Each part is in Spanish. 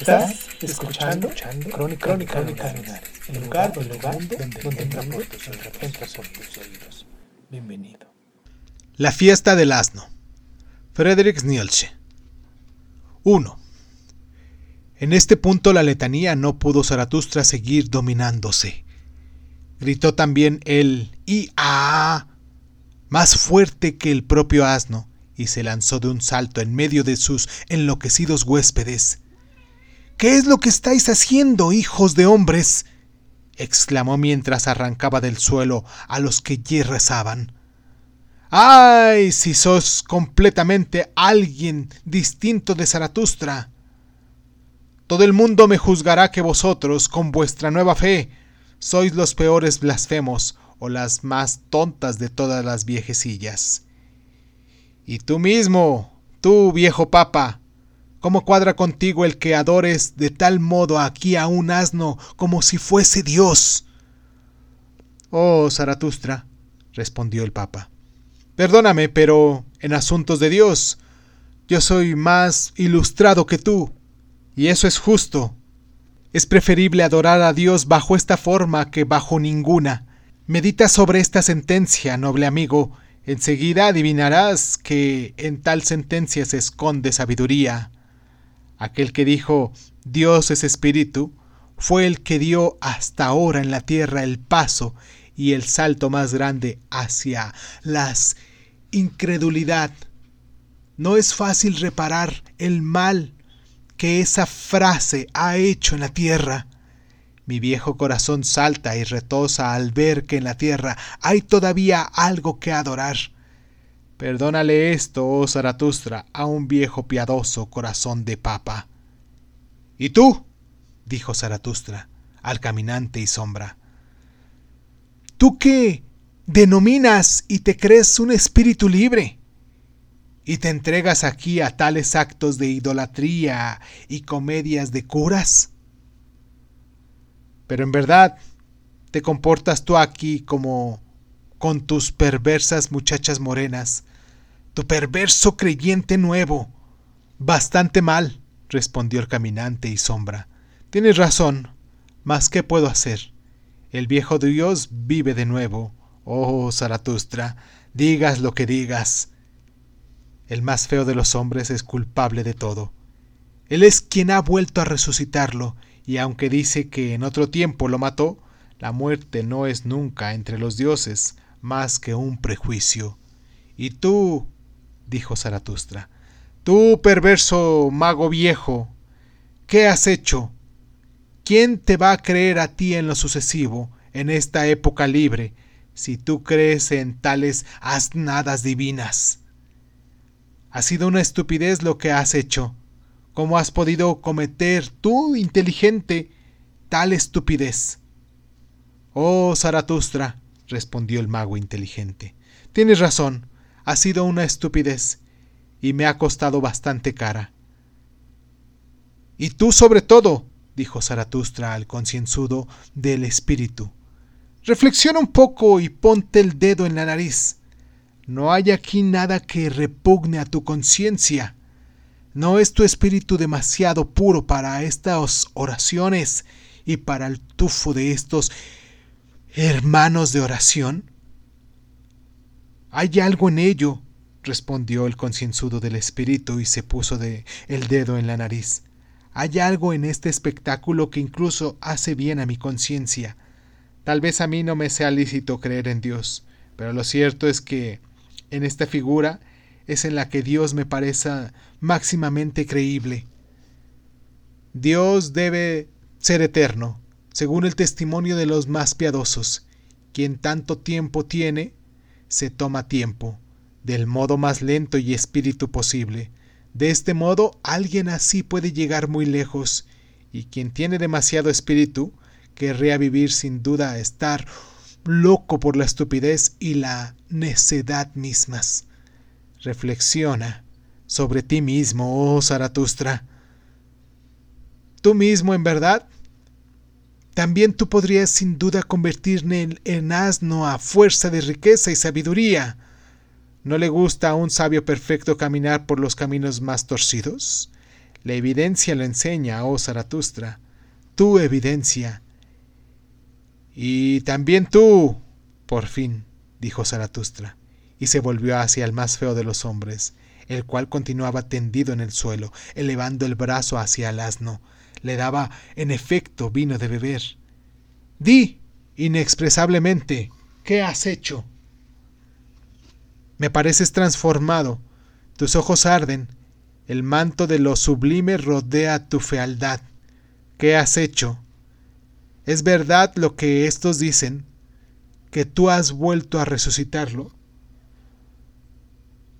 Estás escuchando, Crónica, Crónica, Crónica Lunares, el lugar, el lugar donde, donde entra por tus oídos, entra por tus oídos. Bienvenido. La fiesta del asno. Friedrich Nietzsche. 1. En este punto la letanía no pudo Zaratustra seguir dominándose. Gritó también el ¡Ia! más fuerte que el propio asno, y se lanzó de un salto en medio de sus enloquecidos huéspedes. ¿Qué es lo que estáis haciendo, hijos de hombres? exclamó mientras arrancaba del suelo a los que allí rezaban. ¡Ay! si sos completamente alguien distinto de Zaratustra. Todo el mundo me juzgará que vosotros, con vuestra nueva fe, sois los peores blasfemos o las más tontas de todas las viejecillas. Y tú mismo, tú viejo papa, ¿cómo cuadra contigo el que adores de tal modo aquí a un asno como si fuese Dios? Oh, Zaratustra, respondió el papa, perdóname, pero en asuntos de Dios, yo soy más ilustrado que tú, y eso es justo. Es preferible adorar a Dios bajo esta forma que bajo ninguna. Medita sobre esta sentencia, noble amigo, enseguida adivinarás que en tal sentencia se esconde sabiduría. Aquel que dijo Dios es espíritu fue el que dio hasta ahora en la tierra el paso y el salto más grande hacia las incredulidad. No es fácil reparar el mal que esa frase ha hecho en la tierra. Mi viejo corazón salta y retosa al ver que en la tierra hay todavía algo que adorar. Perdónale esto, oh Zaratustra, a un viejo piadoso corazón de papa. ¿Y tú? dijo Zaratustra al caminante y sombra. ¿Tú qué denominas y te crees un espíritu libre? ¿Y te entregas aquí a tales actos de idolatría y comedias de curas? Pero en verdad, te comportas tú aquí como con tus perversas muchachas morenas, tu perverso creyente nuevo. Bastante mal, respondió el caminante y sombra. Tienes razón, mas ¿qué puedo hacer? El viejo Dios vive de nuevo. Oh, Zaratustra, digas lo que digas. El más feo de los hombres es culpable de todo. Él es quien ha vuelto a resucitarlo, y aunque dice que en otro tiempo lo mató, la muerte no es nunca entre los dioses más que un prejuicio. Y tú, dijo Zaratustra, tú perverso mago viejo, ¿qué has hecho? ¿Quién te va a creer a ti en lo sucesivo, en esta época libre, si tú crees en tales asnadas divinas? Ha sido una estupidez lo que has hecho. ¿Cómo has podido cometer tú, inteligente, tal estupidez? Oh, Zaratustra, respondió el mago inteligente, tienes razón, ha sido una estupidez, y me ha costado bastante cara. Y tú sobre todo, dijo Zaratustra al concienzudo del espíritu, reflexiona un poco y ponte el dedo en la nariz. No hay aquí nada que repugne a tu conciencia. ¿No es tu espíritu demasiado puro para estas oraciones y para el tufo de estos hermanos de oración? Hay algo en ello, respondió el concienzudo del espíritu y se puso el dedo en la nariz. Hay algo en este espectáculo que incluso hace bien a mi conciencia. Tal vez a mí no me sea lícito creer en Dios, pero lo cierto es que en esta figura es en la que Dios me parece máximamente creíble. Dios debe ser eterno, según el testimonio de los más piadosos. Quien tanto tiempo tiene, se toma tiempo. del modo más lento y espíritu posible. De este modo, alguien así puede llegar muy lejos, y quien tiene demasiado espíritu, querría vivir sin duda a estar loco por la estupidez y la necedad mismas. Reflexiona sobre ti mismo, oh Zaratustra. Tú mismo, en verdad, también tú podrías sin duda convertirte en, asno a fuerza de riqueza y sabiduría. ¿No le gusta a un sabio perfecto caminar por los caminos más torcidos? La evidencia lo enseña, oh Zaratustra. Tu evidencia. Y también tú. Por fin, dijo Zaratustra, y se volvió hacia el más feo de los hombres, el cual continuaba tendido en el suelo, elevando el brazo hacia el asno. Le daba, en efecto, vino de beber. Di, inexpresablemente, ¿qué has hecho? Me pareces transformado, tus ojos arden, el manto de lo sublime rodea tu fealdad. ¿Qué has hecho? ¿Es verdad lo que estos dicen? ¿Que tú has vuelto a resucitarlo?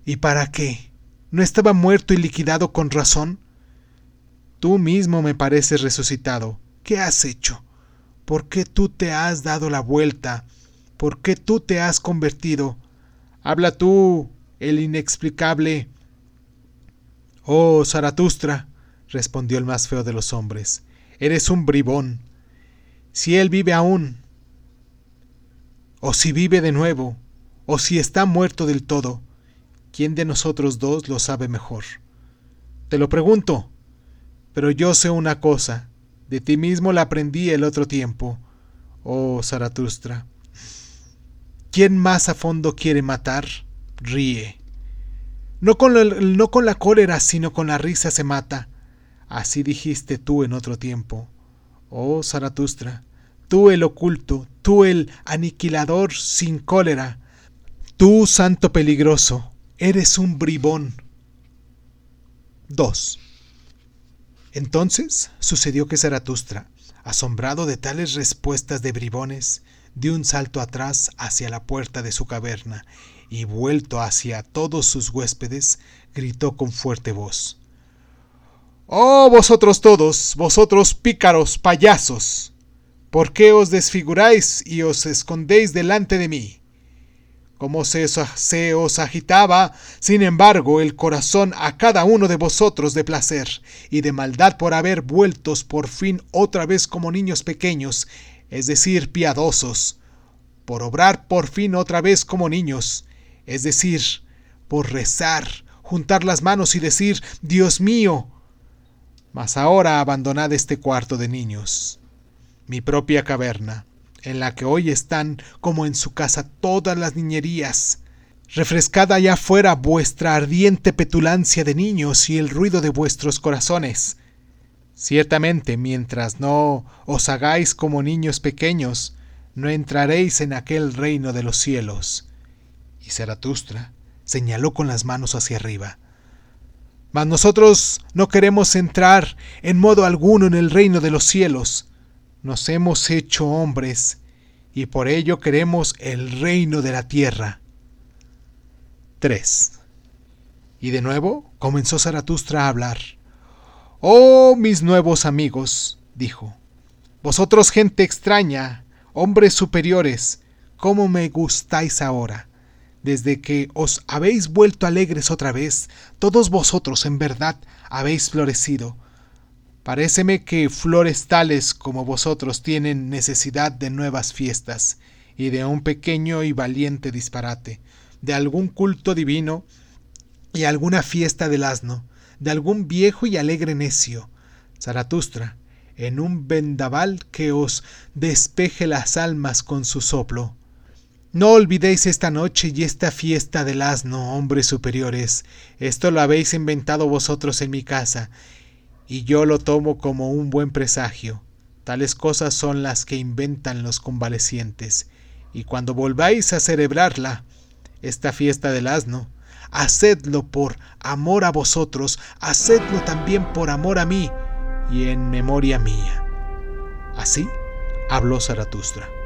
¿Y para qué? ¿No estaba muerto y liquidado con razón? Tú mismo me pareces resucitado. ¿Qué has hecho? ¿Por qué tú te has dado la vuelta? ¿Por qué tú te has convertido? Habla tú, el inexplicable. Oh, Zaratustra, respondió el más feo de los hombres, eres un bribón si él vive aún, o si vive de nuevo, o si está muerto del todo, ¿quién de nosotros dos lo sabe mejor? Te lo pregunto, pero yo sé una cosa, de ti mismo la aprendí el otro tiempo, oh Zaratustra. ¿Quién más a fondo quiere matar? Ríe. No con, no con la cólera, sino con la risa se mata. Así dijiste tú en otro tiempo. Oh Zaratustra, tú el oculto, tú el aniquilador sin cólera, tú santo peligroso, eres un bribón. 2. Entonces sucedió que Zaratustra, asombrado de tales respuestas de bribones, dio un salto atrás hacia la puerta de su caverna y vuelto hacia todos sus huéspedes, gritó con fuerte voz. Oh vosotros todos, vosotros pícaros payasos, ¿por qué os desfiguráis y os escondéis delante de mí? Como se, se, os agitaba, sin embargo, el corazón a cada uno de vosotros de placer y de maldad por haber vueltos por fin otra vez como niños pequeños, es decir, piadosos, por obrar por fin otra vez como niños, es decir, por rezar, juntar las manos y decir, Dios mío, mas ahora abandonad este cuarto de niños, mi propia caverna, en la que hoy están como en su casa todas las niñerías. Refrescad allá afuera vuestra ardiente petulancia de niños y el ruido de vuestros corazones. Ciertamente, mientras no os hagáis como niños pequeños, no entraréis en aquel reino de los cielos. Y Zaratustra señaló con las manos hacia arriba. Mas nosotros no queremos entrar en modo alguno en el reino de los cielos. Nos hemos hecho hombres y por ello queremos el reino de la tierra. 3. Y de nuevo comenzó Zaratustra a hablar. Oh, mis nuevos amigos, dijo, vosotros gente extraña, hombres superiores, ¿cómo me gustáis ahora? desde que os habéis vuelto alegres otra vez, todos vosotros en verdad habéis florecido. Paréceme que flores tales como vosotros tienen necesidad de nuevas fiestas, y de un pequeño y valiente disparate, de algún culto divino y alguna fiesta del asno, de algún viejo y alegre necio, Zaratustra, en un vendaval que os despeje las almas con su soplo, no olvidéis esta noche y esta fiesta del asno, hombres superiores. Esto lo habéis inventado vosotros en mi casa, y yo lo tomo como un buen presagio. Tales cosas son las que inventan los convalecientes. Y cuando volváis a celebrarla, esta fiesta del asno, hacedlo por amor a vosotros, hacedlo también por amor a mí y en memoria mía. Así habló Zaratustra.